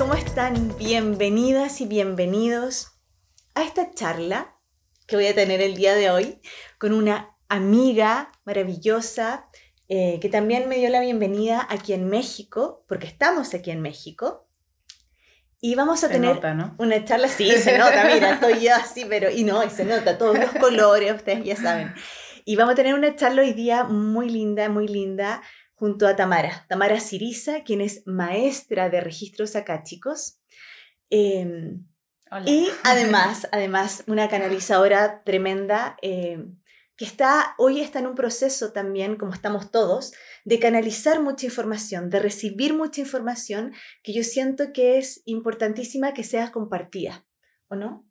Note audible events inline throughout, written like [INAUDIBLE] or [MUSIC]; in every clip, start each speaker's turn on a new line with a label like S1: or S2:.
S1: ¿cómo están? Bienvenidas y bienvenidos a esta charla que voy a tener el día de hoy con una amiga maravillosa eh, que también me dio la bienvenida aquí en México, porque estamos aquí en México. Y vamos a tener una charla, sí, se nota, mira, estoy yo así, pero, y no, y se nota, todos los colores, ustedes ya saben. Y vamos a tener una charla hoy día muy linda, muy linda, junto a Tamara, Tamara Siriza, quien es maestra de registros acáchicos. Eh, y [LAUGHS] además, además, una canalizadora tremenda eh, que está, hoy está en un proceso también, como estamos todos, de canalizar mucha información, de recibir mucha información que yo siento que es importantísima que sea compartida, ¿o no?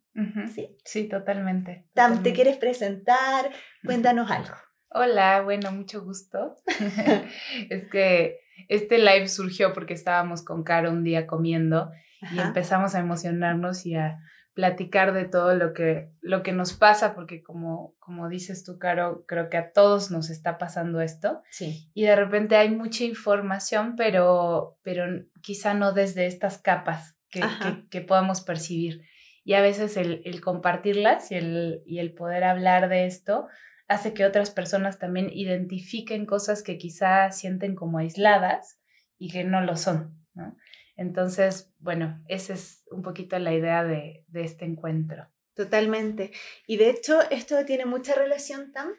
S2: ¿Sí? sí, totalmente.
S1: Tam, ¿te quieres presentar? Cuéntanos algo.
S2: Hola, bueno, mucho gusto. [LAUGHS] es que este live surgió porque estábamos con Caro un día comiendo y empezamos a emocionarnos y a platicar de todo lo que, lo que nos pasa, porque como, como dices tú, Caro, creo que a todos nos está pasando esto.
S1: Sí.
S2: Y de repente hay mucha información, pero, pero quizá no desde estas capas que, que, podamos percibir. Y a veces el, el compartirlas y el, y el poder hablar de esto hace que otras personas también identifiquen cosas que quizá sienten como aisladas y que no lo son. Entonces, bueno, esa es un poquito la idea de, este encuentro.
S1: Totalmente. Y de hecho, esto tiene mucha relación, Tam,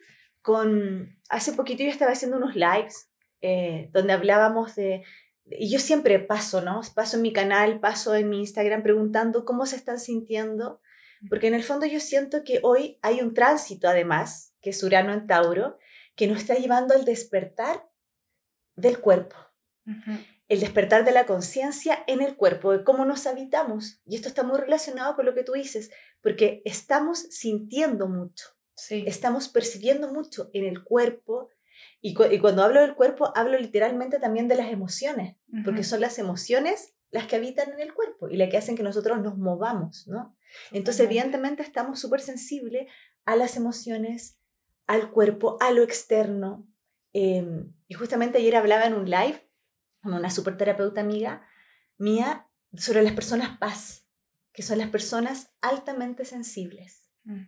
S1: con... Hace poquito yo estaba haciendo unos lives eh, donde hablábamos de... Y yo siempre paso, ¿no? Paso en mi canal, paso en mi Instagram preguntando cómo se están sintiendo, porque en el fondo yo siento que hoy hay un tránsito, además, que es Urano en Tauro, que nos está llevando al despertar del cuerpo. El despertar de la conciencia en el cuerpo, de cómo nos habitamos. Y esto está muy relacionado con lo que tú dices, porque estamos sintiendo mucho.
S2: Sí.
S1: Estamos percibiendo mucho en el cuerpo. Y, cuando hablo del cuerpo, hablo literalmente también de las emociones, porque son las emociones las que habitan en el cuerpo y las que hacen que nosotros nos movamos, ¿no? Entonces, evidentemente, estamos súper sensibles a las emociones, al cuerpo, a lo externo. Em, y justamente ayer hablaba en un live con una super terapeuta amiga mía sobre las personas paz, que son las personas altamente sensibles mm.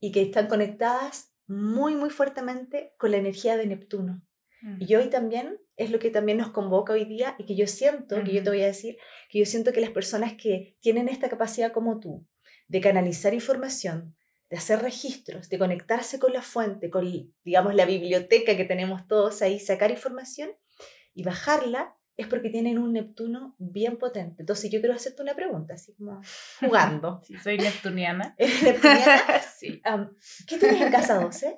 S1: y que están conectadas muy, muy fuertemente con la energía de Neptuno. Mm. Y hoy también es lo que también nos convoca hoy día y que yo siento, que yo te voy a decir, que yo siento que las personas que tienen esta capacidad como tú de canalizar información, de hacer registros, de conectarse con la fuente, con, digamos, la biblioteca que tenemos todos ahí, sacar información y bajarla, es porque tienen un Neptuno bien potente. Entonces yo quiero hacerte una pregunta, así como jugando. [LAUGHS]
S2: Sí, soy neptuniana. [LAUGHS]
S1: ¿Eres neptuniana? [LAUGHS] sí. ¿Qué tienes en casa 12?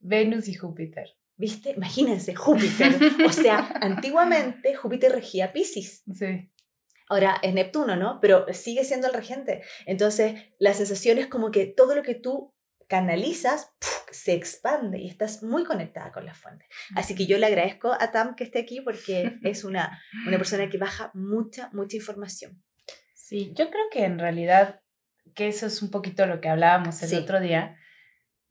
S2: Venus y Júpiter.
S1: ¿Viste? Imagínense, Júpiter. O sea, [LAUGHS] antiguamente Júpiter regía Pisces.
S2: Sí.
S1: Ahora es Neptuno, ¿no? Pero sigue siendo el regente. Entonces, la sensación es como que todo lo que tú canalizas se expande y estás muy conectada con la fuente. Así que yo le agradezco a Tam que esté aquí porque [LAUGHS] es una, una persona que baja mucha, mucha información.
S2: Sí, yo creo que en realidad, que eso es un poquito lo que hablábamos el otro día,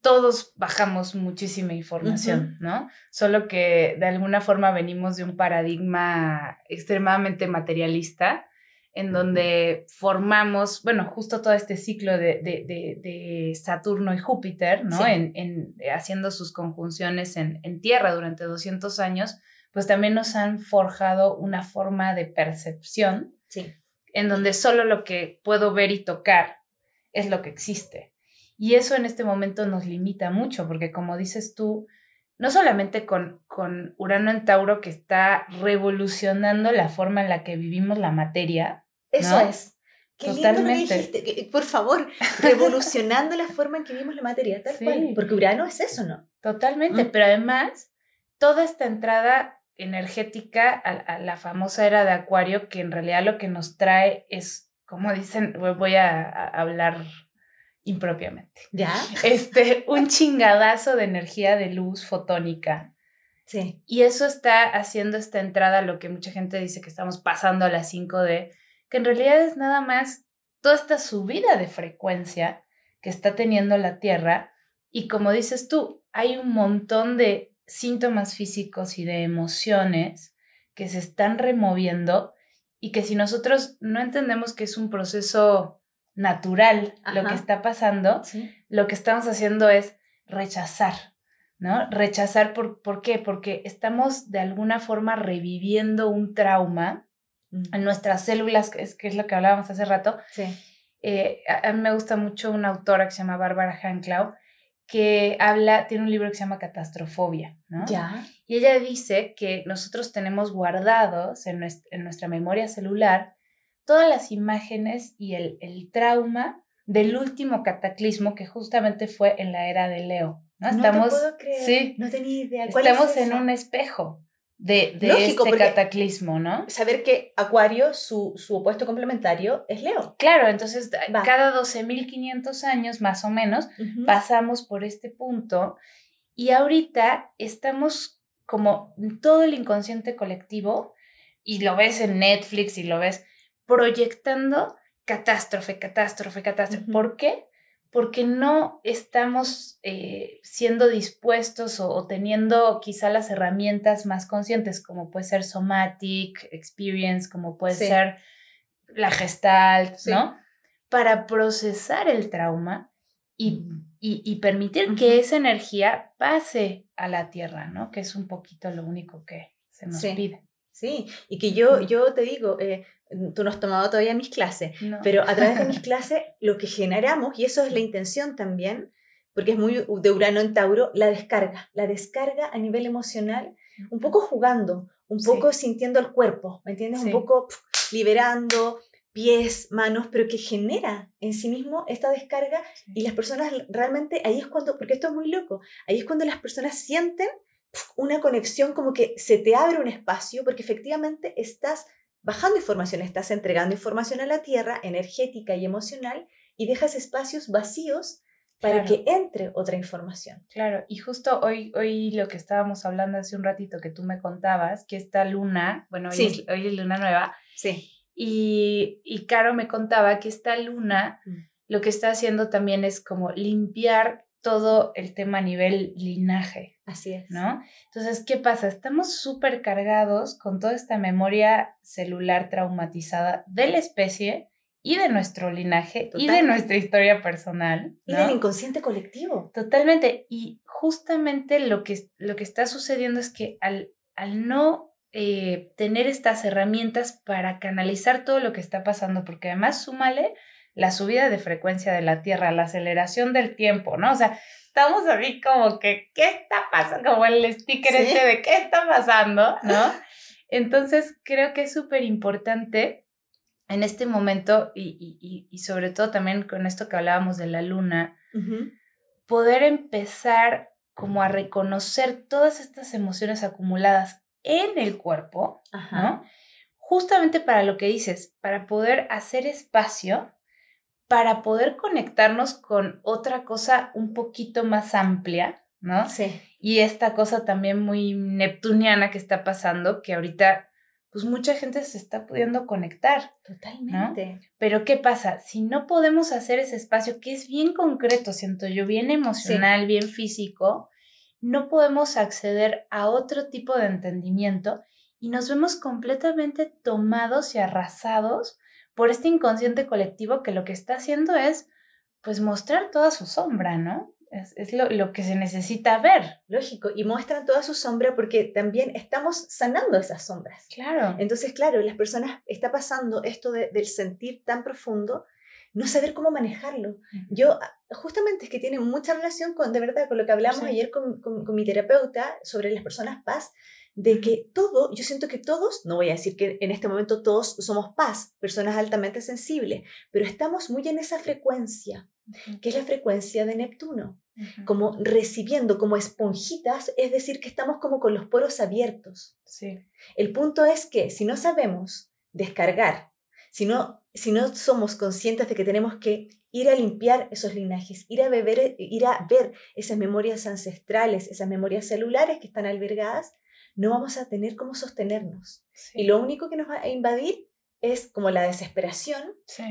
S2: todos bajamos muchísima información, ¿no? Solo que de alguna forma venimos de un paradigma extremadamente materialista en donde formamos, bueno, justo todo este ciclo de, de, Saturno y Júpiter, ¿no? En, en, haciendo sus conjunciones en, en, Tierra durante 200 años, pues también nos han forjado una forma de percepción,
S1: sí.
S2: en donde solo lo que puedo ver y tocar es lo que existe. Y eso en este momento nos limita mucho, porque como dices tú, no solamente con, con Urano en Tauro que está revolucionando la forma en la que vivimos la materia.
S1: Eso es. Qué Totalmente. lindo dijiste. Por favor, [LAUGHS] revolucionando la forma en que vivimos la materia, tal cual. Porque Urano es eso, ¿no?
S2: Totalmente, mm. pero además, toda esta entrada energética a, a, la famosa era de Acuario, que en realidad lo que nos trae es, como dicen, voy a, a hablar impropiamente.
S1: ¿Ya?
S2: Este, un chingadazo de energía de luz fotónica.
S1: Sí.
S2: Y eso está haciendo esta entrada, lo que mucha gente dice que estamos pasando a las 5D, que en realidad es nada más toda esta subida de frecuencia que está teniendo la Tierra. Y como dices tú, hay un montón de síntomas físicos y de emociones que se están removiendo y que si nosotros no entendemos que es un proceso natural lo que está pasando, lo que estamos haciendo es rechazar, ¿no? Rechazar, por, ¿por qué? Porque estamos de alguna forma reviviendo un trauma en nuestras células, que es, que es lo que hablábamos hace rato.
S1: Sí.
S2: Eh, a, mí me gusta mucho una autora que se llama Bárbara Hanklau, que habla, tiene un libro que se llama Catastrofobia, ¿no?
S1: Ya.
S2: Y ella dice que nosotros tenemos guardados en nuestra, memoria celular todas las imágenes y el, el, trauma del último cataclismo que justamente fue en la era de Leo.
S1: No, Estamos, puedo creer. Sí, no tenía idea.
S2: Estamos en un espejo de, de este cataclismo, ¿no?
S1: Saber que Acuario, su, su opuesto complementario, es Leo.
S2: Claro, entonces cada 12.500 años más o menos pasamos por este punto y ahorita estamos como todo el inconsciente colectivo y lo ves en Netflix y lo ves proyectando catástrofe, catástrofe, catástrofe. ¿Por qué? porque no estamos eh, siendo dispuestos o, teniendo quizá las herramientas más conscientes, como puede ser somatic, experience, como puede ser la gestalt, ¿no? Para procesar el trauma y, y, permitir que esa energía pase a la tierra, ¿no? Que es un poquito lo único que se nos pide.
S1: Sí, y que yo, yo te digo, eh, tú no has tomado todavía mis clases, pero a través de mis [LAUGHS] clases lo que generamos, y eso es la intención también, porque es muy de Urano en Tauro, la descarga, la descarga a nivel emocional, un poco jugando, un poco sintiendo el cuerpo, ¿me entiendes? Un poco liberando pies, manos, pero que genera en sí mismo esta descarga y las personas realmente, ahí es cuando, porque esto es muy loco, ahí es cuando las personas sienten una conexión como que se te abre un espacio porque efectivamente estás bajando información, estás entregando información a la Tierra energética y emocional y dejas espacios vacíos para que entre otra información.
S2: Claro, y justo hoy, hoy lo que estábamos hablando hace un ratito que tú me contabas, que esta luna, bueno, hoy, es, hoy es luna nueva,
S1: sí.
S2: y, y Caro me contaba que esta luna mm. lo que está haciendo también es como limpiar todo el tema a nivel linaje.
S1: Así es.
S2: ¿No? Entonces, ¿qué pasa? Estamos súper cargados con toda esta memoria celular traumatizada de la especie y de nuestro linaje y de nuestra historia personal.
S1: Y del inconsciente colectivo.
S2: Totalmente. Y justamente lo que, lo que está sucediendo es que al, al no eh, tener estas herramientas para canalizar todo lo que está pasando, porque además súmale la subida de frecuencia de la Tierra, la aceleración del tiempo, ¿no? O sea, estamos ahí como que, ¿qué está pasando? Como el sticker este de ¿qué está pasando? ¿No? [LAUGHS] Entonces, creo que es súper importante en este momento y, y, sobre todo también con esto que hablábamos de la luna, poder empezar como a reconocer todas estas emociones acumuladas en el cuerpo, ¿no? Justamente para lo que dices, para poder hacer espacio para poder conectarnos con otra cosa un poquito más amplia, ¿no?
S1: Sí.
S2: Y esta cosa también muy neptuniana que está pasando, que ahorita, pues mucha gente se está pudiendo conectar.
S1: Totalmente.
S2: Pero ¿qué pasa? Si no podemos hacer ese espacio que es bien concreto, siento yo, bien emocional, bien físico, no podemos acceder a otro tipo de entendimiento y nos vemos completamente tomados y arrasados por este inconsciente colectivo que lo que está haciendo es, pues, mostrar toda su sombra, ¿no? Es, lo, que se necesita ver.
S1: Lógico, y muestran toda su sombra porque también estamos sanando esas sombras.
S2: Claro.
S1: Entonces, claro, las personas, está pasando esto del sentir tan profundo, no saber cómo manejarlo. Yo, ah, justamente es que tiene mucha relación con, de verdad, con lo que hablamos ayer con, con, mi terapeuta sobre las personas paz, de que todo, yo siento que todos, no voy a decir que en este momento todos somos paz, personas altamente sensibles, pero estamos muy en esa frecuencia, que es la frecuencia de Neptuno, como recibiendo, como esponjitas, es decir, que estamos como con los poros abiertos.
S2: Sí.
S1: El punto es que si no sabemos descargar, si no, si no somos conscientes de que tenemos que ir a limpiar esos linajes, ir a, beber, ir a ver esas memorias ancestrales, esas memorias celulares que están albergadas, no vamos a tener cómo sostenernos. Y lo único que nos va a invadir es como la desesperación,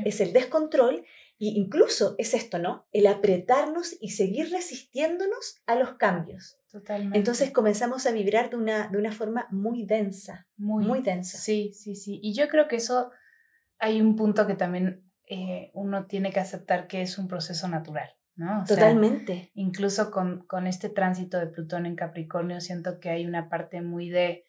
S1: es el descontrol e incluso es esto, ¿no? El apretarnos y seguir resistiéndonos a los cambios.
S2: Totalmente.
S1: Entonces comenzamos a vibrar de una, de una forma muy densa, muy, muy densa.
S2: Sí, sí, sí. Y yo creo que eso hay un punto que también eh, uno tiene que aceptar que es un proceso natural. ¿No?
S1: Totalmente.
S2: incluso con, con, este tránsito de Plutón en Capricornio, siento que hay una parte muy de,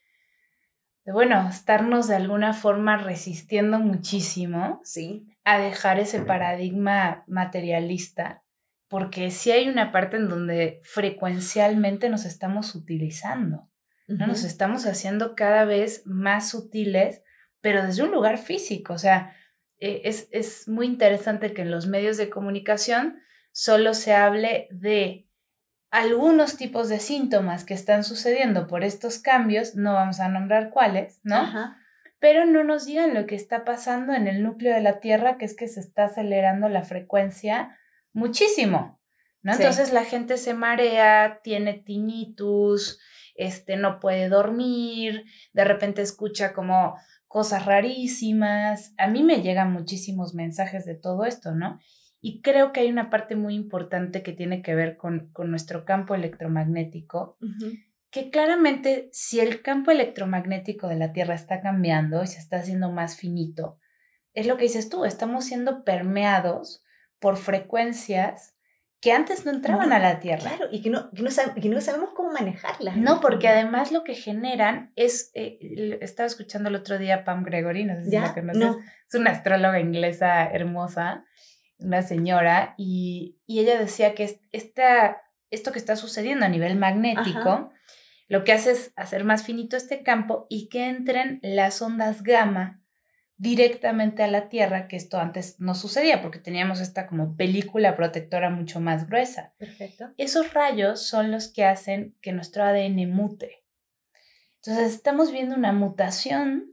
S2: de, bueno, estarnos de alguna forma resistiendo muchísimo
S1: sí.
S2: a dejar ese paradigma materialista, porque sí hay una parte en donde frecuencialmente nos estamos utilizando, ¿no? Nos estamos haciendo cada vez más sutiles, pero desde un lugar físico, o sea, eh, es, es muy interesante que en los medios de comunicación solo se hable de algunos tipos de síntomas que están sucediendo por estos cambios, no vamos a nombrar cuáles, ¿no? Pero no nos digan lo que está pasando en el núcleo de la Tierra, que es que se está acelerando la frecuencia muchísimo, ¿no? Entonces la gente se marea, tiene tinnitus, este, no puede dormir, de repente escucha como cosas rarísimas. A mí me llegan muchísimos mensajes de todo esto, ¿no? Y creo que hay una parte muy importante que tiene que ver con, con nuestro campo electromagnético, que claramente si el campo electromagnético de la Tierra está cambiando y se está haciendo más finito, es lo que dices tú, estamos siendo permeados por frecuencias que antes no entraban a la Tierra.
S1: Claro, y que no, que no, sabemos cómo manejarlas.
S2: No, porque además lo que generan es, eh, estaba escuchando el otro día a Pam Gregory, no sé si la conoces, es una astróloga inglesa hermosa, una señora, y, ella decía que esta, esto que está sucediendo a nivel magnético, lo que hace es hacer más finito este campo y que entren las ondas gamma directamente a la Tierra, que esto antes no sucedía porque teníamos esta como película protectora mucho más gruesa.
S1: Perfecto.
S2: Esos rayos son los que hacen que nuestro ADN mute. Entonces estamos viendo una mutación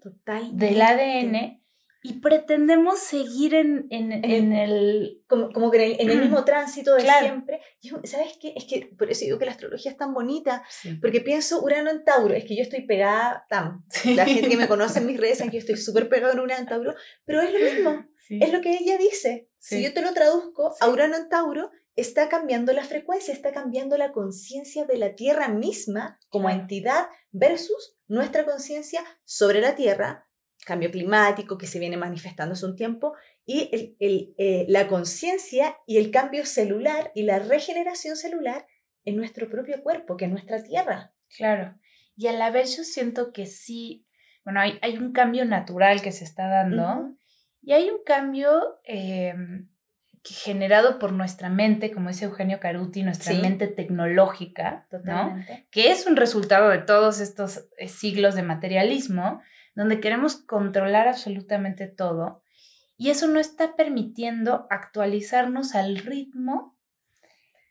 S2: del ADN y pretendemos seguir en, en, en, el...
S1: Como, como que en el, mismo tránsito de siempre. ¿Sabes qué? Es que por eso digo que la astrología es tan bonita, porque pienso Urano en Tauro, es que yo estoy pegada, tam, la gente que me conoce en mis redes sabe que yo estoy súper pegada en Urano en Tauro, pero es lo mismo, es lo que ella dice. Si yo te lo traduzco a Urano en Tauro, está cambiando la frecuencia, está cambiando la conciencia de la Tierra misma como entidad versus nuestra conciencia sobre la Tierra cambio climático que se viene manifestando hace un tiempo, y el, eh, la conciencia y el cambio celular y la regeneración celular en nuestro propio cuerpo, que es nuestra tierra.
S2: Claro. Y a la vez yo siento que sí, bueno, hay, hay un cambio natural que se está dando y hay un cambio em, generado por nuestra mente, como dice Eugenio Caruti, nuestra mente tecnológica, ¿no? que es un resultado de todos estos eh, siglos de materialismo, donde queremos controlar absolutamente todo y eso no está permitiendo actualizarnos al ritmo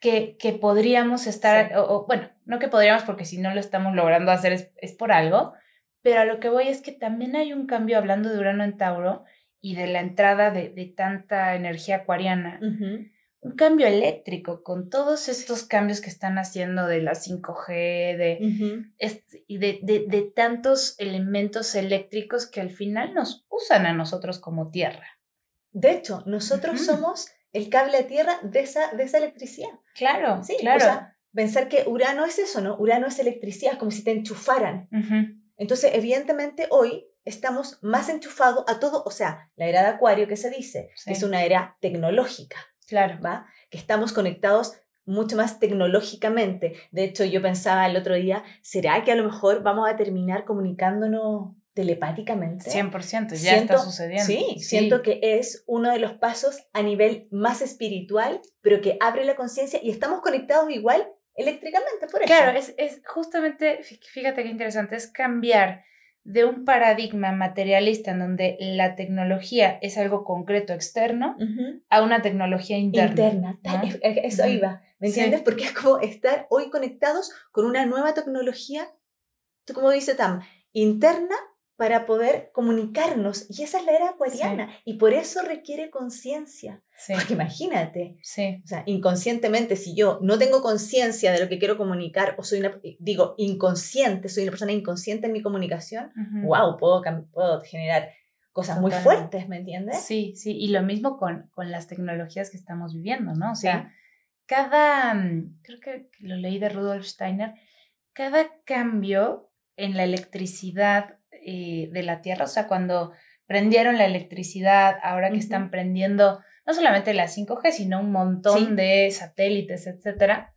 S2: que, que podríamos estar, o, bueno, no que podríamos porque si no lo estamos logrando hacer es, por algo, pero a lo que voy es que también hay un cambio hablando de Urano en Tauro y de la entrada de, de tanta energía acuariana un cambio eléctrico con todos estos cambios que están haciendo de la 5G de, y de, de, tantos elementos eléctricos que al final nos usan a nosotros como tierra.
S1: De hecho, nosotros somos el cable a tierra de esa, de esa electricidad.
S2: Claro, sí, claro. O
S1: sea, pensar que Urano es eso, ¿no? Urano es electricidad, es como si te enchufaran. Entonces, evidentemente, hoy estamos más enchufados a todo, o sea, la era de Acuario que se dice, es una era tecnológica.
S2: Claro.
S1: ¿va? Que estamos conectados mucho más tecnológicamente. De hecho, yo pensaba el otro día, ¿será que a lo mejor vamos a terminar comunicándonos telepáticamente?
S2: 100%, ya está sucediendo.
S1: Sí, siento que es uno de los pasos a nivel más espiritual, pero que abre la conciencia y estamos conectados igual eléctricamente, por eso.
S2: Claro, es, es justamente, fíjate qué interesante, es cambiar de un paradigma materialista en donde la tecnología es algo concreto externo a una tecnología interna.
S1: Interna, eso iba, ¿me entiendes? Porque es como estar hoy conectados con una nueva tecnología, como dice Tam, interna para poder comunicarnos. Y esa es la era acuariana. Y por eso requiere conciencia. Porque imagínate,
S2: sí.
S1: o sea, inconscientemente, si yo no tengo conciencia de lo que quiero comunicar, o soy una, digo, inconsciente, soy una persona inconsciente en mi comunicación, wow, puedo, puedo generar cosas muy fuertes, ¿me entiendes?
S2: Sí, sí, y lo mismo con, con las tecnologías que estamos viviendo, ¿no? O sea, cada, mm, creo que lo leí de Rudolf Steiner, cada cambio en la electricidad eh, de la Tierra, o sea, cuando prendieron la electricidad, ahora que están prendiendo no solamente la 5G, sino un montón de satélites, etcétera,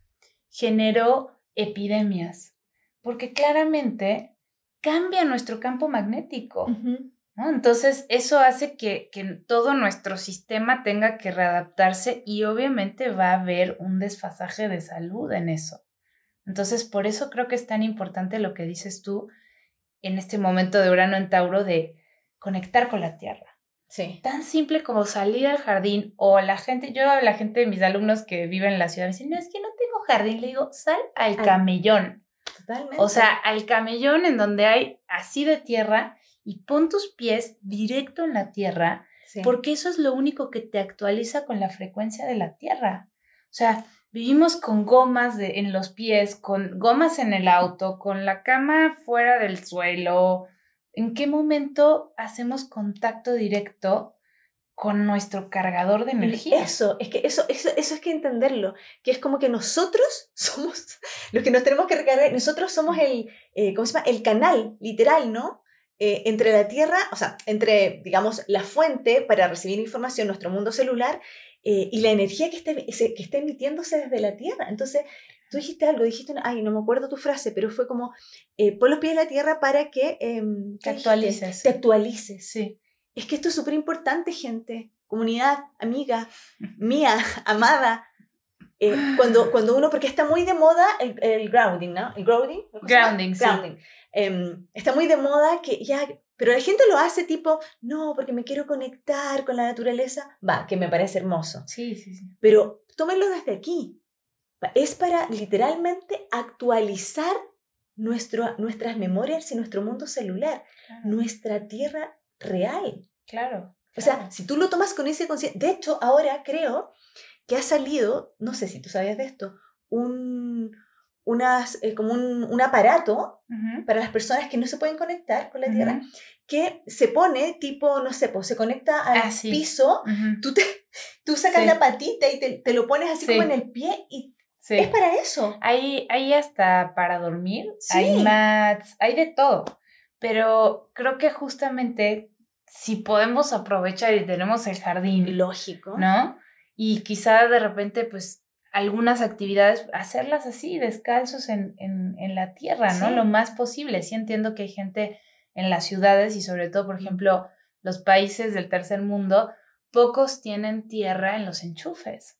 S2: generó epidemias, porque claramente cambia nuestro campo magnético. Entonces, eso hace que, que, todo nuestro sistema tenga que readaptarse y obviamente va a haber un desfasaje de salud en eso. Entonces, por eso creo que es tan importante lo que dices tú en este momento de Urano en Tauro de conectar con la Tierra. Sí. Tan simple como salir al jardín o la gente, yo a la gente de mis alumnos que viven en la ciudad me dicen, no, es que no tengo jardín, le digo, sal al camellón. Totalmente. O sea, al camellón en donde hay así de tierra y pon tus pies directo en la tierra, porque eso es lo único que te actualiza con la frecuencia de la tierra. O sea, vivimos con gomas en los pies, con gomas en el auto, con la cama fuera del suelo. ¿En qué momento hacemos contacto directo con nuestro cargador de energía?
S1: Eso, es que eso, eso, eso es que entenderlo, que es como que nosotros [LAUGHS] somos los que nos tenemos que recargar, nosotros somos el, eh, ¿cómo se llama? El canal, literal, ¿no? Eh, entre la Tierra, o sea, entre, digamos, la fuente para recibir información, nuestro mundo celular, eh, y la energía que esté, que esté emitiéndose desde la Tierra. Entonces, tú dijiste algo, dijiste, ay, no me acuerdo tu frase, pero fue como, eh, pon los pies en la Tierra para que...
S2: Em, te actualices.
S1: Te actualices. Sí. Es que esto es súper importante, gente. Comunidad, amiga, [LAUGHS] mía, amada. cuando, cuando uno, porque está muy de moda el, grounding, ¿no? El grounding.
S2: Grounding, sí.
S1: Grounding. Em, está muy de moda que ya, pero la gente lo hace tipo, no, porque me quiero conectar con la naturaleza, va, que me parece hermoso.
S2: Sí, sí, sí.
S1: Pero tómenlo desde aquí. Es para literalmente actualizar nuestro, nuestras memorias y nuestro mundo celular, nuestra tierra real.
S2: Claro.
S1: O sea, si tú lo tomas con ese conciencia, de hecho, ahora creo que ha salido, no sé si tú sabías de esto, un, unas, eh, como un, un aparato para las personas que no se pueden conectar con la Tierra, que se pone tipo, no sé, pues se conecta al ah, piso, tú, te, [LAUGHS] tú sacas la patita y te, te, lo pones así como en el pie y es para eso.
S2: Hay, hay hasta para dormir, hay mats, hay de todo, pero creo que justamente si podemos aprovechar y tenemos el jardín.
S1: Lógico.
S2: ¿No? Y quizá de repente, pues algunas actividades, hacerlas así, descalzos en, en, la tierra, ¿no? Lo más posible. Sí entiendo que hay gente en las ciudades y sobre todo, por ejemplo, los países del tercer mundo, pocos tienen tierra en los enchufes.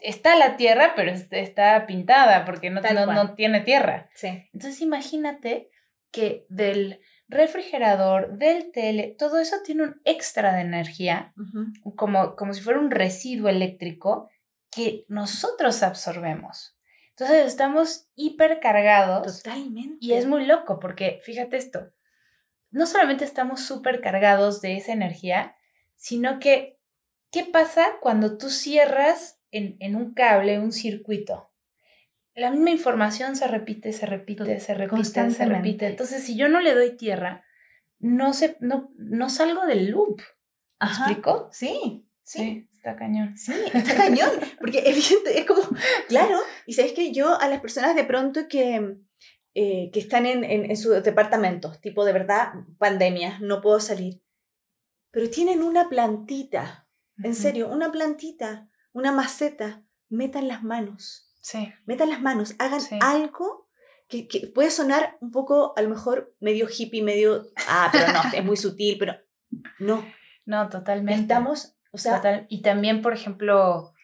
S2: Está la tierra, pero está pintada porque no, no, tiene tierra. Entonces imagínate que del refrigerador, del tele, todo eso tiene un extra de energía, como, como si fuera un residuo eléctrico que nosotros absorbemos. Entonces estamos hipercargados.
S1: Totalmente.
S2: Y es muy loco porque, fíjate esto, no solamente estamos supercargados de esa energía, sino que, ¿qué pasa cuando tú cierras en, en un cable un circuito? La misma información se repite, se repite, se repite, se repite. Entonces, si yo no le doy tierra, no, se, no, no salgo del loop. ¿Me explico?
S1: Sí, sí.
S2: Está cañón.
S1: Sí, está cañón, porque evidente, es como, claro, y sabes que yo a las personas de pronto que, eh, que están en, en, sus departamentos, tipo de verdad, pandemia, no puedo salir, pero tienen una plantita, en serio, una plantita, una maceta, metan las manos.
S2: Sí.
S1: Metan las manos, hagan algo que, que, puede sonar un poco, a lo mejor, medio hippie, medio, ah, pero no, es muy sutil, pero no.
S2: No, totalmente.
S1: Estamos o sea,
S2: y también, por ejemplo,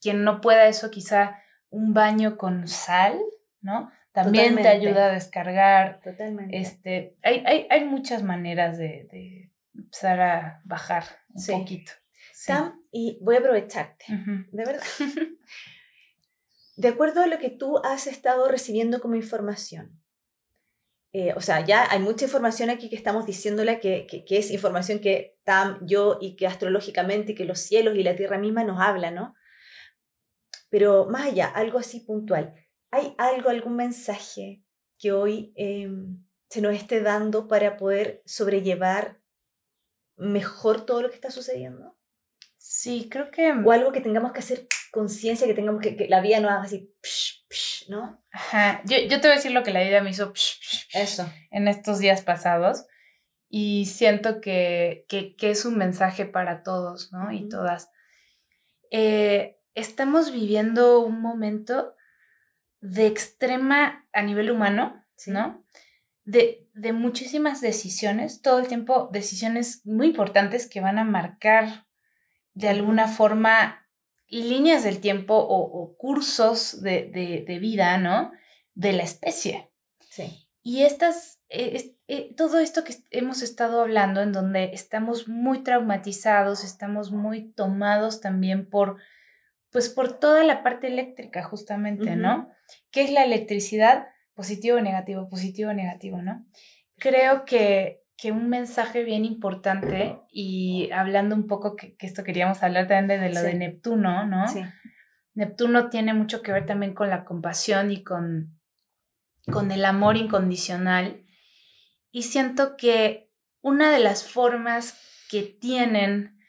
S2: quien no pueda eso, quizá un baño con sal, ¿no? También te ayuda a descargar.
S1: Totalmente.
S2: Este, hay, hay, hay muchas maneras de, de, empezar a bajar un poquito.
S1: Sam, y voy a aprovecharte, de verdad. [LAUGHS] de acuerdo a lo que tú has estado recibiendo como información, eh, o sea, ya hay mucha información aquí que estamos diciéndola que, que, es información que Tam, yo y que astrológicamente que los cielos y la tierra misma nos hablan, ¿no? Pero más allá, algo así puntual. ¿Hay algo, algún mensaje que hoy em, se nos esté dando para poder sobrellevar mejor todo lo que está sucediendo?
S2: Sí, creo que...
S1: O algo que tengamos que hacer conciencia, que tengamos que, que la vida no haga así, ¿no?
S2: Ajá, yo, yo, te voy a decir lo que la vida me hizo
S1: Eso.
S2: en estos días pasados y siento que, que, que es un mensaje para todos, ¿no? Y todas. Eh, estamos viviendo un momento de extrema a nivel humano, ¿no? De, de, muchísimas decisiones, todo el tiempo decisiones muy importantes que van a marcar de alguna forma líneas del tiempo o, cursos de, de, vida, ¿no? De la especie.
S1: Sí.
S2: Y estas, eh, eh, todo esto que hemos estado hablando, en donde estamos muy traumatizados, estamos muy tomados también por, pues por toda la parte eléctrica, justamente, ¿no? ¿Qué es la electricidad? Positivo, negativo, positivo, negativo, ¿no? Creo que, que un mensaje bien importante, y hablando un poco que, esto queríamos hablar también de, lo de Neptuno, ¿no?
S1: Sí.
S2: Neptuno tiene mucho que ver también con la compasión y con, con el amor incondicional. Y siento que una de las formas que tienen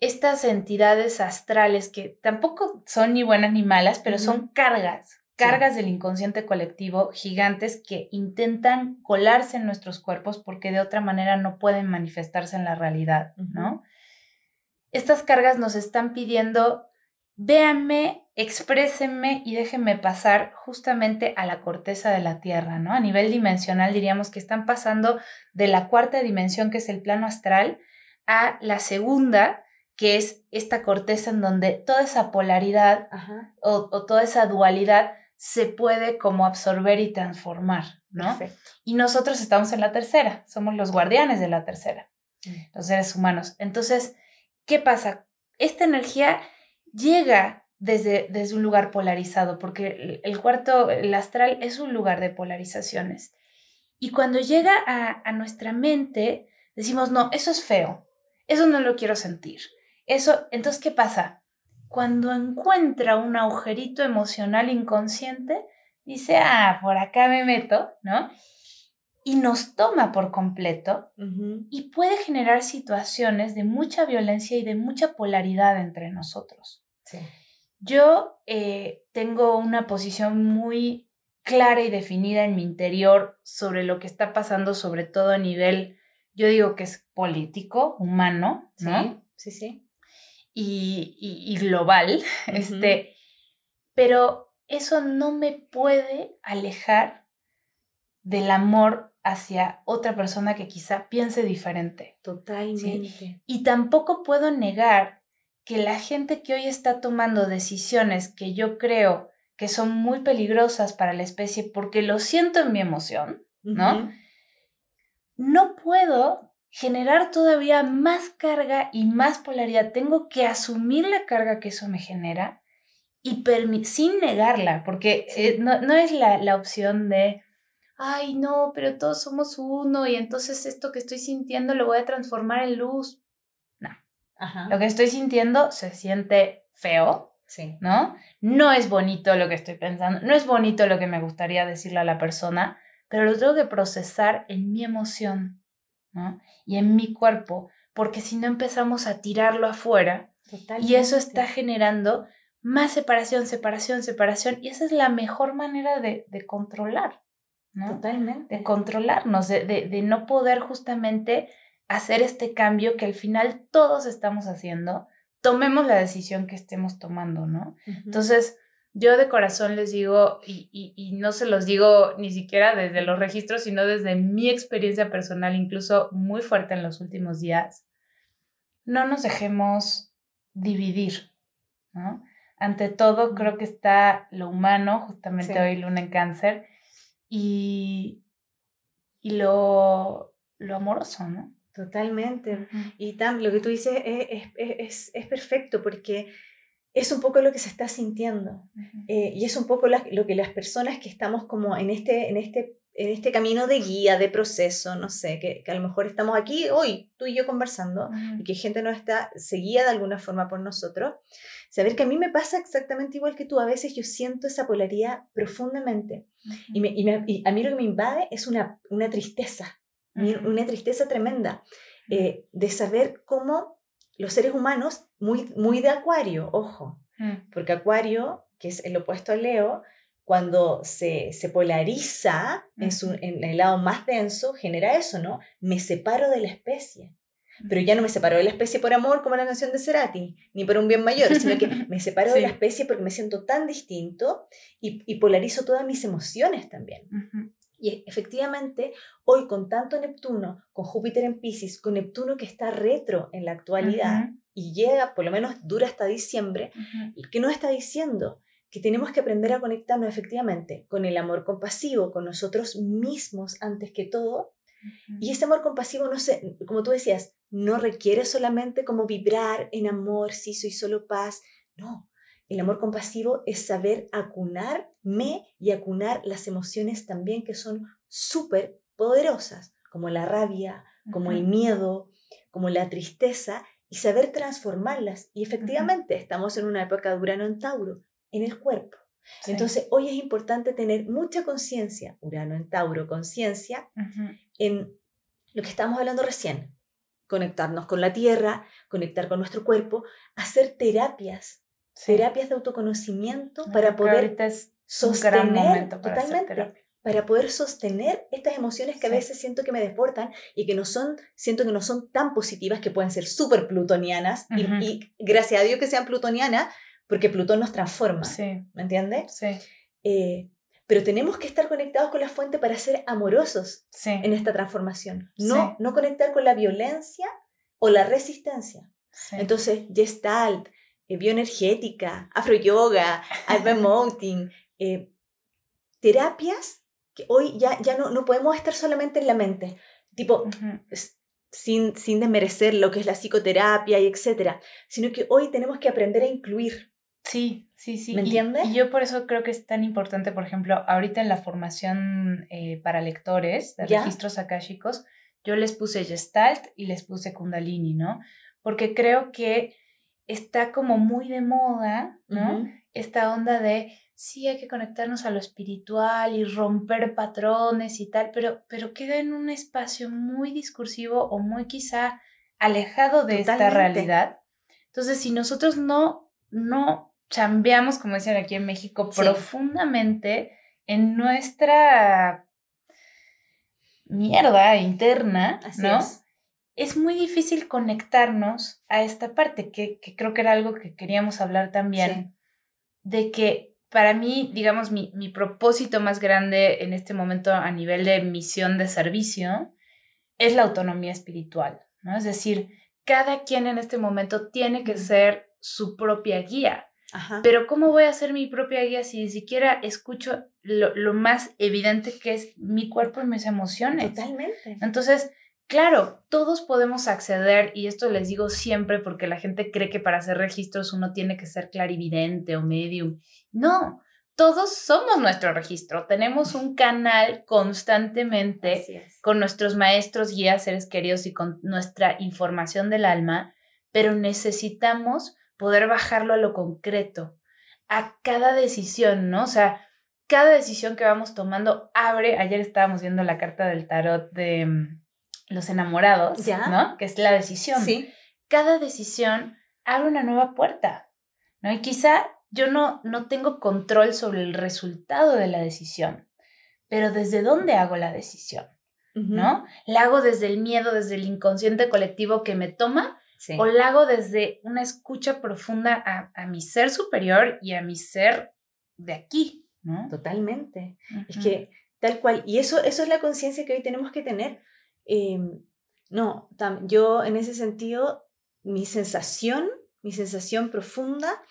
S2: estas entidades astrales, que tampoco son ni buenas ni malas, pero son cargas, cargas del inconsciente colectivo gigantes que intentan colarse en nuestros cuerpos porque de otra manera no pueden manifestarse en la realidad, ¿no? Estas cargas nos están pidiendo, véanme, exprésenme y déjenme pasar justamente a la corteza de la Tierra, ¿no? A nivel dimensional diríamos que están pasando de la cuarta dimensión, que es el plano astral, a la segunda, que es esta corteza en donde toda esa polaridad o, toda esa dualidad se puede como absorber y transformar, ¿no? Y nosotros estamos en la tercera, somos los guardianes de la tercera, mm. los seres humanos. Entonces, ¿qué pasa? Esta energía llega desde, desde un lugar polarizado, porque el, cuarto, el astral, es un lugar de polarizaciones. Y cuando llega a, a nuestra mente, decimos, no, eso es feo, eso no lo quiero sentir. Eso, entonces, ¿qué pasa? Cuando encuentra un agujerito emocional inconsciente, dice, ah, por acá me meto, ¿no? Y nos toma por completo y puede generar situaciones de mucha violencia y de mucha polaridad entre nosotros. Yo eh, tengo una posición muy clara y definida en mi interior sobre lo que está pasando, sobre todo a nivel, yo digo que es político, humano, ¿no?
S1: Sí, sí. sí
S2: y, global, [LAUGHS] este, pero eso no me puede alejar del amor hacia otra persona que quizá piense diferente.
S1: Totalmente.
S2: Y tampoco puedo negar que la gente que hoy está tomando decisiones que yo creo que son muy peligrosas para la especie porque lo siento en mi emoción, ¿no? No puedo generar todavía más carga y más polaridad. Tengo que asumir la carga que eso me genera y sin negarla, porque eh, no, es la, opción de, ay, no, pero todos somos uno y entonces esto que estoy sintiendo lo voy a transformar en luz. No. Lo que estoy sintiendo se siente feo,
S1: sí.
S2: ¿no? No es bonito lo que estoy pensando, no es bonito lo que me gustaría decirle a la persona, pero lo tengo que procesar en mi emoción y en mi cuerpo, porque si no empezamos a tirarlo afuera y eso está generando más separación, separación, separación y esa es la mejor manera de, controlar, ¿no?
S1: Totalmente.
S2: De controlarnos, de, de, no poder justamente hacer este cambio que al final todos estamos haciendo, tomemos la decisión que estemos tomando, ¿no? Entonces, yo de corazón les digo, y, no se los digo ni siquiera desde los registros, sino desde mi experiencia personal, incluso muy fuerte en los últimos días, no nos dejemos dividir, ¿no? Ante todo, creo que está lo humano, justamente hoy luna en cáncer, y, y lo, lo amoroso, ¿no?
S1: Totalmente. Y Tam, lo que tú dices es, es, es perfecto porque es un poco lo que se está sintiendo eh, y es un poco lo que las personas que estamos como en este, en este, en este camino de guía, de proceso, no sé, que, a lo mejor estamos aquí hoy, tú y yo conversando y que gente no está seguida de alguna forma por nosotros, saber que a mí me pasa exactamente igual que tú, a veces yo siento esa polaridad profundamente y, a mí lo que me invade es una, una tristeza, una tristeza tremenda eh, de saber cómo los seres humanos, muy, muy de acuario, ojo, mm. porque acuario, que es el opuesto a Leo, cuando se, se polariza en, su, en el lado más denso, genera eso, ¿no? Me separo de la especie. Pero ya no me separo de la especie por amor como la canción de Cerati, ni por un bien mayor, sino que [LAUGHS] me separo de la especie porque me siento tan distinto y, y polarizo todas mis emociones también. Y efectivamente, hoy con tanto Neptuno, con Júpiter en Pisces, con Neptuno que está retro en la actualidad y llega, por lo menos dura hasta diciembre, ¿qué nos está diciendo? Que tenemos que aprender a conectarnos efectivamente con el amor compasivo, con nosotros mismos antes que todo. Y ese amor compasivo, no sé, como tú decías, no requiere solamente como vibrar en amor, si soy solo paz. No, el amor compasivo es saber acunarme y acunar las emociones también que son súper poderosas, como la rabia, como el miedo, como la tristeza, y saber transformarlas. Y efectivamente, estamos en una época de Urano en Tauro, en el cuerpo. Entonces, hoy es importante tener mucha conciencia, Urano en Tauro, conciencia, en lo que estamos hablando recién, conectarnos con la tierra, conectar con nuestro cuerpo, hacer terapias terapias de autoconocimiento para poder sostener totalmente para poder sostener estas emociones que a veces siento que me desbordan y que no son, siento que no son tan positivas, que pueden ser súper plutonianas, y, gracias a Dios que sean plutonianas, porque Plutón nos transforma, ¿me entiendes? Sí. Eh, pero tenemos que estar conectados con la fuente para ser amorosos en esta transformación, no, no conectar con la violencia o la resistencia. Entonces, Gestalt, eh, bioenergética, afroyoga, [LAUGHS] alba emoting, eh, terapias que hoy ya, ya no, no podemos estar solamente en la mente, tipo, sin, sin desmerecer lo que es la psicoterapia y etcétera, sino que hoy tenemos que aprender a incluir.
S2: Sí, sí, sí.
S1: ¿Me entiendes?
S2: Y, yo por eso creo que es tan importante, por ejemplo, ahorita en la formación eh, para lectores de registros akáshicos, yo les puse Gestalt y les puse Kundalini, ¿no? Porque creo que está como muy de moda, ¿no? Esta onda de, sí, hay que conectarnos a lo espiritual y romper patrones y tal, pero, pero queda en un espacio muy discursivo o muy quizá alejado de esta realidad. Entonces, si nosotros no, no chambeamos, como dicen aquí en México, profundamente en nuestra mierda interna, ¿no? es muy difícil conectarnos a esta parte, que, creo que era algo que queríamos hablar también, de que para mí, digamos, mi, mi, propósito más grande en este momento a nivel de misión de servicio es la autonomía espiritual, ¿no? Es decir, cada quien en este momento tiene que ser su propia guía. Pero ¿cómo voy a ser mi propia guía si ni siquiera escucho lo, lo más evidente que es mi cuerpo y mis emociones?
S1: Totalmente.
S2: Entonces, Claro, todos podemos acceder, y esto les digo siempre porque la gente cree que para hacer registros uno tiene que ser clarividente o medium. No, todos somos nuestro registro. Tenemos un canal constantemente con nuestros maestros, guías, seres queridos y con nuestra información del alma, pero necesitamos poder bajarlo a lo concreto, a cada decisión, ¿no? O sea, cada decisión que vamos tomando abre, ayer estábamos viendo la carta del tarot de mm, los enamorados, ¿no? Que es la decisión. Sí. Cada decisión abre una nueva puerta, ¿no? Y quizá yo no, no tengo control sobre el resultado de la decisión, pero ¿desde dónde hago la decisión? ¿No? ¿La hago desde el miedo, desde el inconsciente colectivo que me toma? ¿O la hago desde una escucha profunda a, mi ser superior y a mi ser de aquí? ¿no?
S1: Totalmente. Es que tal cual, y eso, eso es la conciencia que hoy tenemos que tener. Em, no, yo en ese sentido, mi sensación, mi sensación profunda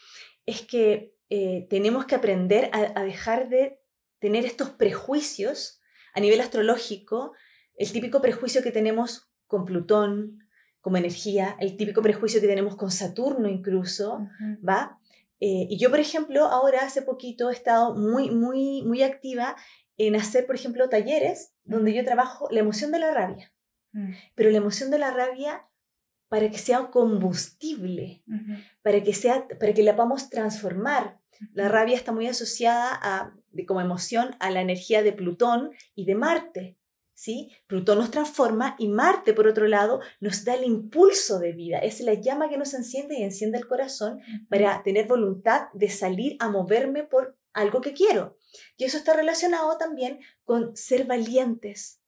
S1: es que eh, tenemos que aprender a, dejar de tener estos prejuicios a nivel astrológico, el típico prejuicio que tenemos con Plutón como energía, el típico prejuicio que tenemos con Saturno incluso, ¿va? Eh, y yo, por ejemplo, ahora hace poquito he estado muy, muy, muy activa en hacer, por ejemplo, talleres donde yo trabajo la emoción de la rabia. Mm. Pero la emoción de la rabia para que sea combustible, para, que sea, para que la podamos transformar. La rabia está muy asociada a, como emoción a la energía de Plutón y de Marte. ¿sí? Plutón nos transforma y Marte, por otro lado, nos da el impulso de vida. Es la llama que nos enciende y enciende el corazón para tener voluntad de salir a moverme por algo que quiero. Y eso está relacionado también con ser valientes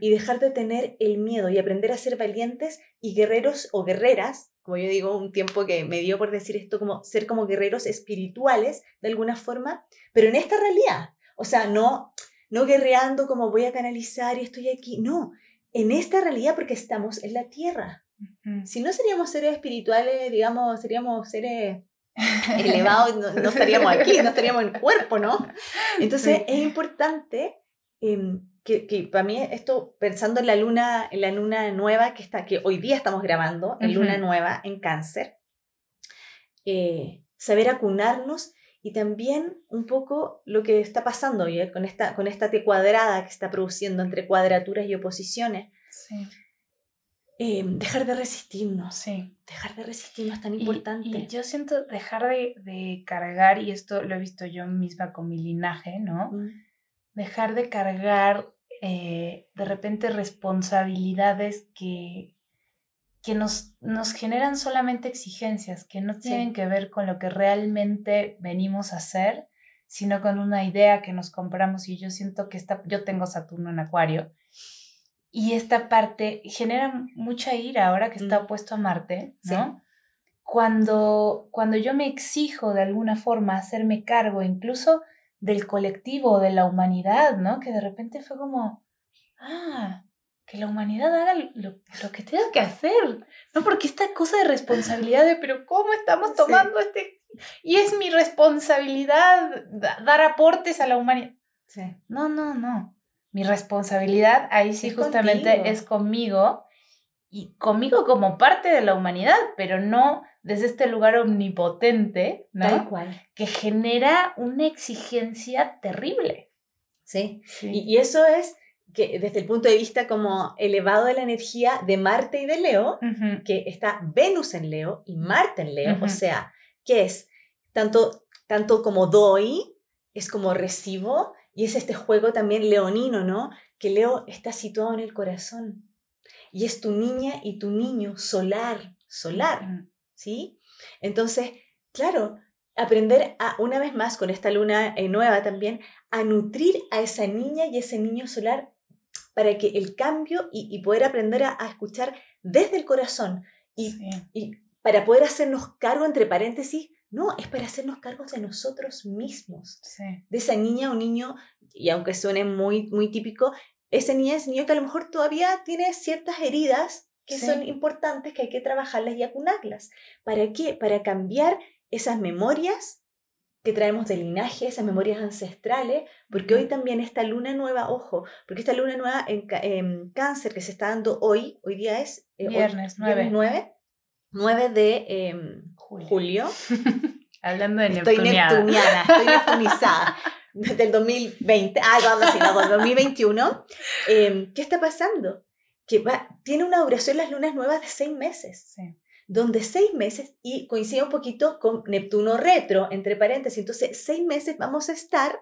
S1: y dejar de tener el miedo y aprender a ser valientes y guerreros o guerreras, como yo digo, un tiempo que me dio por decir esto, como ser como guerreros espirituales de alguna forma, pero en esta realidad. O sea, no, no guerreando como voy a canalizar y estoy aquí, no, en esta realidad porque estamos en la tierra. Si no seríamos seres espirituales, digamos, seríamos seres elevados, no, estaríamos aquí, no estaríamos en cuerpo, ¿no? [LAUGHS] Entonces es importante em, que, que, para mí esto, pensando en la luna, en la luna nueva que, está, que hoy día estamos grabando, en luna nueva en cáncer, eh, saber acunarnos y también un poco lo que está pasando hoy, con, esta, con esta T cuadrada que está produciendo entre cuadraturas y oposiciones. Sí. Em, dejar de resistirnos. Sí. Dejar de resistirnos es tan importante.
S2: Y, yo siento dejar de, de, cargar, y esto lo he visto yo misma con mi linaje, ¿no? Dejar de cargar eh, de repente responsabilidades que, que nos, nos generan solamente exigencias, que no tienen que ver con lo que realmente venimos a hacer, sino con una idea que nos compramos. Y yo siento que esta, yo tengo Saturno en Acuario. Y esta parte genera mucha ira ahora que está opuesto a Marte, ¿no? Cuando, cuando yo me exijo de alguna forma hacerme cargo incluso del colectivo, de la humanidad, ¿no? Que de repente fue como, ah, que la humanidad haga lo, que tenga que hacer, ¿no? Porque esta cosa de responsabilidad de, pero ¿cómo estamos tomando este? Y es mi responsabilidad dar aportes a la humanidad. Sí. No, no, no. Mi responsabilidad ahí sí justamente es conmigo y conmigo como parte de la humanidad, pero no desde este lugar omnipotente, ¿no? Tal cual. Que genera una exigencia terrible.
S1: Sí, sí. Y, y eso es que desde el punto de vista como elevado de la energía de Marte y de Leo, que está Venus en Leo y Marte en Leo, o sea, que es tanto, tanto como doy, es como recibo, y es este juego también leonino, ¿no? Que Leo está situado en el corazón, y es tu niña y tu niño solar, solar, ¿sí? Entonces, claro, aprender a, una vez más con esta luna eh, nueva también, a nutrir a esa niña y ese niño solar para que el cambio y, poder aprender a, escuchar desde el corazón y, y, para poder hacernos cargo, entre paréntesis, no, es para hacernos cargo de nosotros mismos, de esa niña o niño, y aunque suene muy, muy típico, ese niña es niño que a lo mejor todavía tiene ciertas heridas que son importantes, que hay que trabajarlas y acunarlas. ¿Para qué? Para cambiar esas memorias que traemos del linaje, esas memorias ancestrales, porque hoy también esta luna nueva, ojo, porque esta luna nueva en, cáncer que se está dando hoy, hoy día es
S2: eh, viernes, 9.
S1: 9, de em, julio. [LAUGHS]
S2: Hablando de
S1: Estoy neptuniana, estoy neptunizada. [LAUGHS] Del 2020, ah, no, así, no, 2021. Em, ¿Qué está pasando? Que va, tiene una duración las lunas nuevas de seis meses. Sí donde seis meses, y coincide un poquito con Neptuno retro, entre paréntesis, entonces seis meses vamos a estar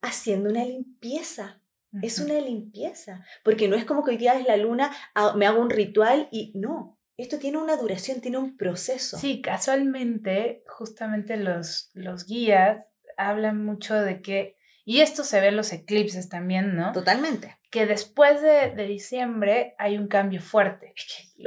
S1: haciendo una limpieza. Es una limpieza, porque no es como que hoy día es la luna, ah, me hago un ritual y no, esto tiene una duración, tiene un proceso.
S2: Sí, casualmente, justamente los, los guías hablan mucho de que, y esto se ve en los eclipses también, ¿no?
S1: Totalmente
S2: que después de, diciembre hay un cambio fuerte.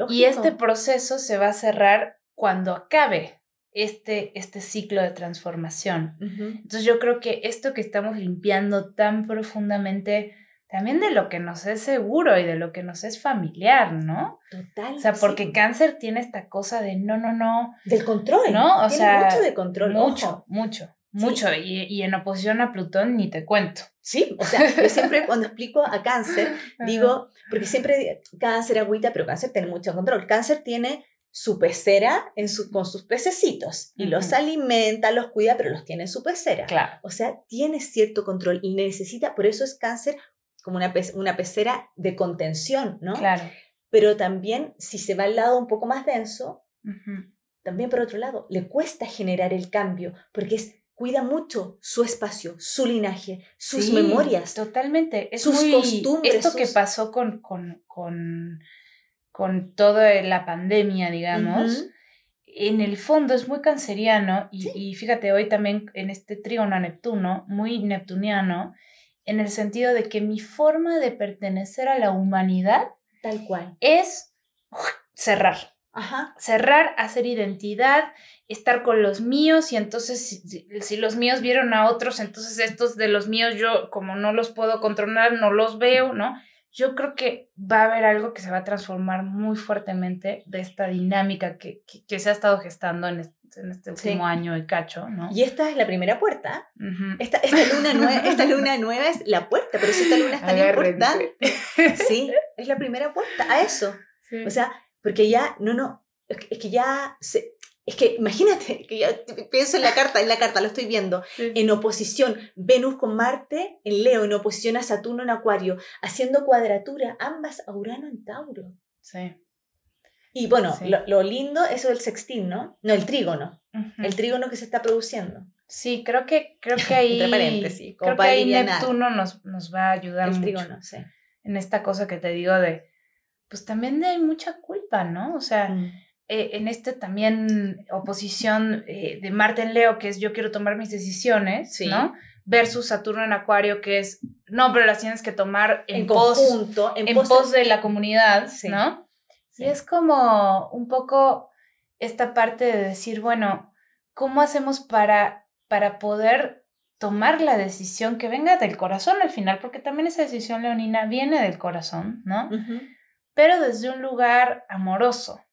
S2: Y este proceso se va a cerrar cuando acabe este, este ciclo de transformación. Entonces yo creo que esto que estamos limpiando tan profundamente, también de lo que nos es seguro y de lo que nos es familiar, ¿no? Total. O sea, porque cáncer tiene esta cosa de no, no, no.
S1: Del control.
S2: ¿No?
S1: O sea, mucho de control.
S2: Mucho, mucho. Mucho, y, y, en oposición a Plutón ni te cuento.
S1: Sí, o sea, yo siempre cuando explico a cáncer, [LAUGHS] digo, porque siempre cáncer, agüita, pero cáncer tiene mucho control. Cáncer tiene su pecera en su, con sus pececitos y los alimenta, los cuida, pero los tiene en su pecera. Claro. O sea, tiene cierto control y necesita, por eso es cáncer como una, una pecera de contención, ¿no? Claro. Pero también, si se va al lado un poco más denso, también por otro lado, le cuesta generar el cambio, porque es cuida mucho su espacio, su linaje, sus memorias.
S2: Totalmente. Es sus costumbres. Esto que pasó con, con, con, con toda la pandemia, digamos, en el fondo es muy canceriano y, y, fíjate, hoy también en este trígono a Neptuno, muy neptuniano, en el sentido de que mi forma de pertenecer a la humanidad
S1: tal cual
S2: es cerrar. Cerrar, hacer identidad, estar con los míos y entonces si, si, los míos vieron a otros, entonces estos de los míos yo como no los puedo controlar, no los veo, ¿no? Yo creo que va a haber algo que se va a transformar muy fuertemente de esta dinámica que, que, se ha estado gestando en este, en este último año y cacho, ¿no?
S1: Y esta es la primera puerta. esta, esta, luna nueva, [LAUGHS] esta luna nueva es la puerta, pero si esta luna es tan importante. [LAUGHS] Sí, es la primera puerta a eso. O sea, porque ya, no, no, es que ya, se, es que imagínate, [LAUGHS] que ya pienso en la carta, en la carta lo estoy viendo, en oposición, Venus con Marte en Leo, en oposición a Saturno en Acuario, haciendo cuadratura, ambas a Urano en Tauro. Sí. Y bueno, lo, lindo, eso del sextil, ¿no? No, el trígono, el trígono que se está produciendo.
S2: Sí, creo que, creo que [LAUGHS] ahí, Entre paréntesis, creo que ahí Neptuno nos, nos va a ayudar el trígono, sí. en esta cosa que te digo de, pues también hay mucha culpa, ¿no? O sea, mm. eh, en este también oposición eh, de Marte en Leo, que es yo quiero tomar mis decisiones, ¿no? Versus Saturno en Acuario, que es, no, pero las tienes que tomar en, pos, conjunto, en, pos, de la comunidad, ¿no? Y es como un poco esta parte de decir, bueno, ¿cómo hacemos para, para poder tomar la decisión que venga del corazón al final? Porque también esa decisión leonina viene del corazón, ¿no? pero desde un lugar amoroso,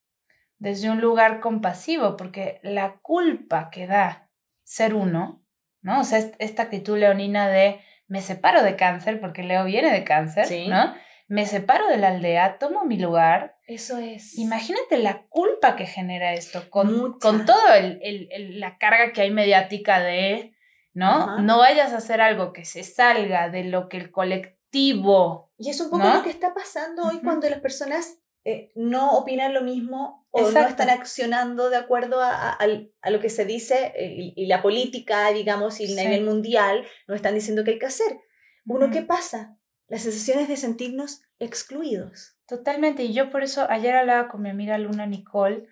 S2: desde un lugar compasivo, porque la culpa que da ser uno, ¿no? O sea, esta actitud leonina de me separo de cáncer, porque Leo viene de cáncer, ¿no? Me separo de la aldea, tomo mi lugar.
S1: Eso es.
S2: Imagínate la culpa que genera esto, con, con toda la carga que hay mediática de, ¿no? No vayas a hacer algo que se salga de lo que el colectivo
S1: y es un poco lo que está pasando hoy cuando las personas eh, no opinan lo mismo o no están accionando de acuerdo a, a, lo que se dice eh, y, la política, digamos, y a nivel mundial nos están diciendo que hay que hacer. Uno, ¿qué pasa? Las sensaciones de sentirnos excluidos.
S2: Totalmente, y yo por eso ayer hablaba con mi amiga Luna Nicole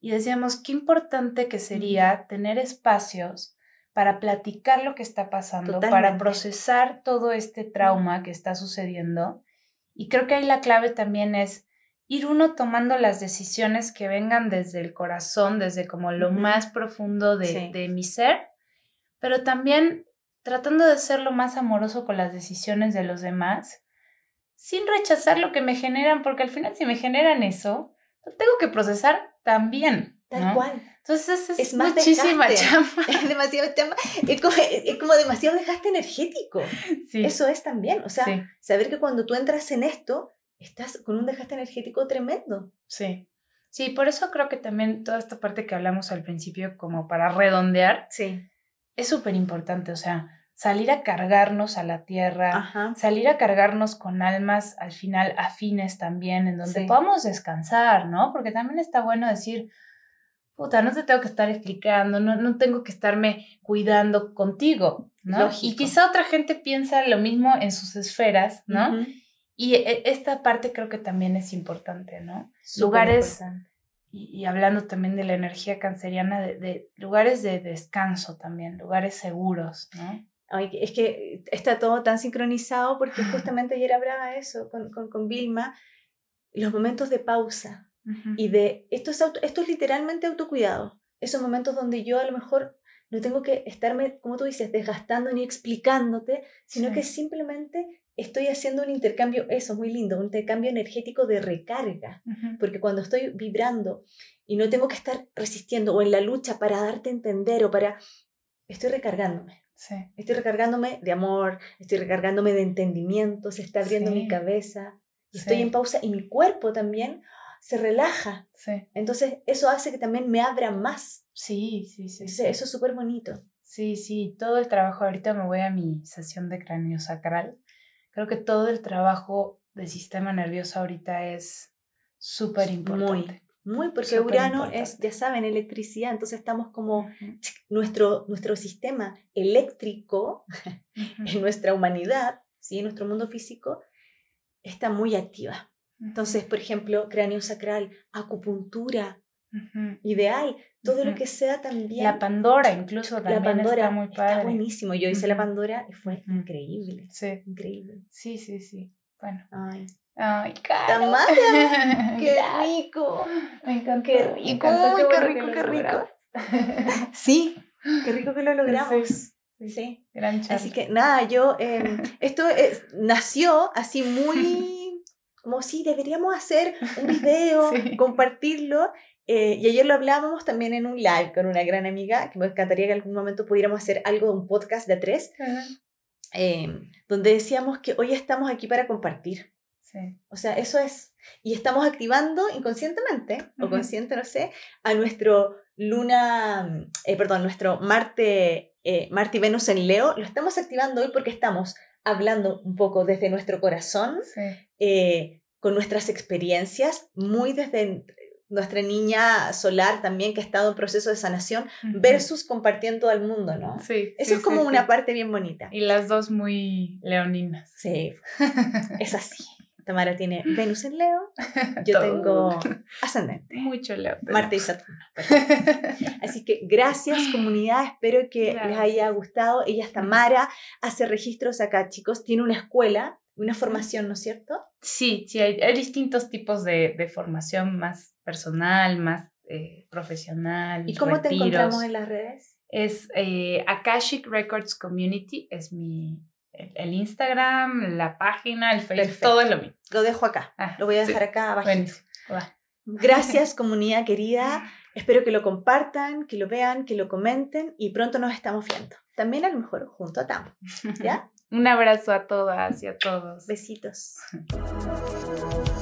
S2: y decíamos qué importante que sería tener espacios para platicar lo que está pasando, para procesar todo este trauma que está sucediendo. Y creo que ahí la clave también es ir uno tomando las decisiones que vengan desde el corazón, desde como lo más profundo de, de mi ser, pero también tratando de ser lo más amoroso con las decisiones de los demás, sin rechazar lo que me generan, porque al final si me generan eso, lo tengo que procesar también. Tal cual. Entonces es, es más
S1: muchísima chamba. [LAUGHS] Es demasiado chamba. Es como, es como, demasiado desgaste energético. Sí. Eso es también. O sea, saber que cuando tú entras en esto, estás con un desgaste energético tremendo.
S2: Sí. Sí, por eso creo que también toda esta parte que hablamos al principio, como para redondear, sí. Es súper importante. O sea, salir a cargarnos a la tierra, salir a cargarnos con almas al final afines también, en donde podamos descansar, ¿no? Porque también está bueno decir, puta, no te tengo que estar explicando, no, no tengo que estarme cuidando contigo, ¿no? Y quizá otra gente piensa lo mismo en sus esferas, ¿no? Y e, esta parte creo que también es importante, ¿no? lugares, y, hablando también de la energía canceriana, de, lugares de descanso también, lugares seguros, ¿no?
S1: Ay, es que está todo tan sincronizado porque [LAUGHS] justamente ayer hablaba eso con, con, con Vilma, los momentos de pausa, y de, esto es, esto es literalmente autocuidado. Esos momentos donde yo a lo mejor no tengo que estarme, como tú dices, desgastando ni explicándote, sino que simplemente estoy haciendo un intercambio, eso muy lindo, un intercambio energético de recarga, porque cuando estoy vibrando y no tengo que estar resistiendo o en la lucha para darte a entender o para, estoy recargándome. Estoy recargándome de amor, estoy recargándome de entendimiento, se está abriendo mi cabeza, estoy en pausa y mi cuerpo también se relaja. Sí. Entonces, eso hace que también me abra más.
S2: Sí, sí, sí.
S1: Eso es súper bonito.
S2: Sí, sí, todo el trabajo, ahorita me voy a mi sesión de cráneo sacral. Creo que todo el trabajo del sistema nervioso ahorita es súper importante.
S1: Muy, porque Urano es, ya saben, electricidad, entonces estamos como nuestro, nuestro sistema eléctrico [LAUGHS] en nuestra humanidad, ¿sí? en nuestro mundo físico, está muy activa. Entonces, por ejemplo, cráneo sacral, acupuntura, ideal, todo lo que sea también.
S2: La Pandora incluso también la Pandora, está muy padre. Está
S1: buenísimo. Yo hice la Pandora y fue increíble.
S2: Sí.
S1: Increíble.
S2: Sí, sí, sí. Bueno.
S1: Ay.
S2: Ay, caro. [LAUGHS]
S1: ¡Qué rico!
S2: Me encanta.
S1: ¡Qué rico! qué, rico, qué rico! sí, qué rico que lo [LAUGHS] logramos. Sí,
S2: Gran
S1: Así que nada, yo, em, [LAUGHS] esto es, nació así muy, como si deberíamos hacer un video, compartirlo. Eh, y ayer lo hablábamos también en un live con una gran amiga, que me encantaría que en algún momento pudiéramos hacer algo de un podcast de tres, em, donde decíamos que hoy estamos aquí para compartir. O sea, eso es. Y estamos activando inconscientemente, o consciente, no sé, a nuestro luna, eh, perdón, nuestro Marte, eh, Marte y Venus en Leo, lo estamos activando hoy porque estamos hablando un poco desde nuestro corazón, eh, con nuestras experiencias, muy desde nuestra niña solar también que ha estado en proceso de sanación, versus compartiendo al mundo, ¿no?
S2: Sí.
S1: Eso es como una parte bien bonita.
S2: Y las dos muy leoninas.
S1: Sí, es así. Tamara tiene [LAUGHS] Venus en Leo, yo tengo ascendente.
S2: Mucho Leo.
S1: Marte y Saturno. Así que gracias [LAUGHS] comunidad, espero que les haya gustado. Ella es Tamara, hace registros acá, chicos, tiene una escuela, una formación, ¿no es cierto?
S2: Sí, sí, hay, distintos tipos de, de, formación más personal, más eh, profesional.
S1: ¿Y cómo te encontramos en las redes?
S2: Es eh, Akashic Records Community, es mi, el Instagram, la página, el Facebook, todo es lo mismo.
S1: Lo dejo acá. Ah, lo voy a dejar acá abajo. Gracias, comunidad querida. [LAUGHS] Espero que lo compartan, que lo vean, que lo comenten y pronto nos estamos viendo. También a lo mejor junto a Tam. ¿Ya? [LAUGHS]
S2: Un abrazo a todas y a todos.
S1: Besitos. [LAUGHS]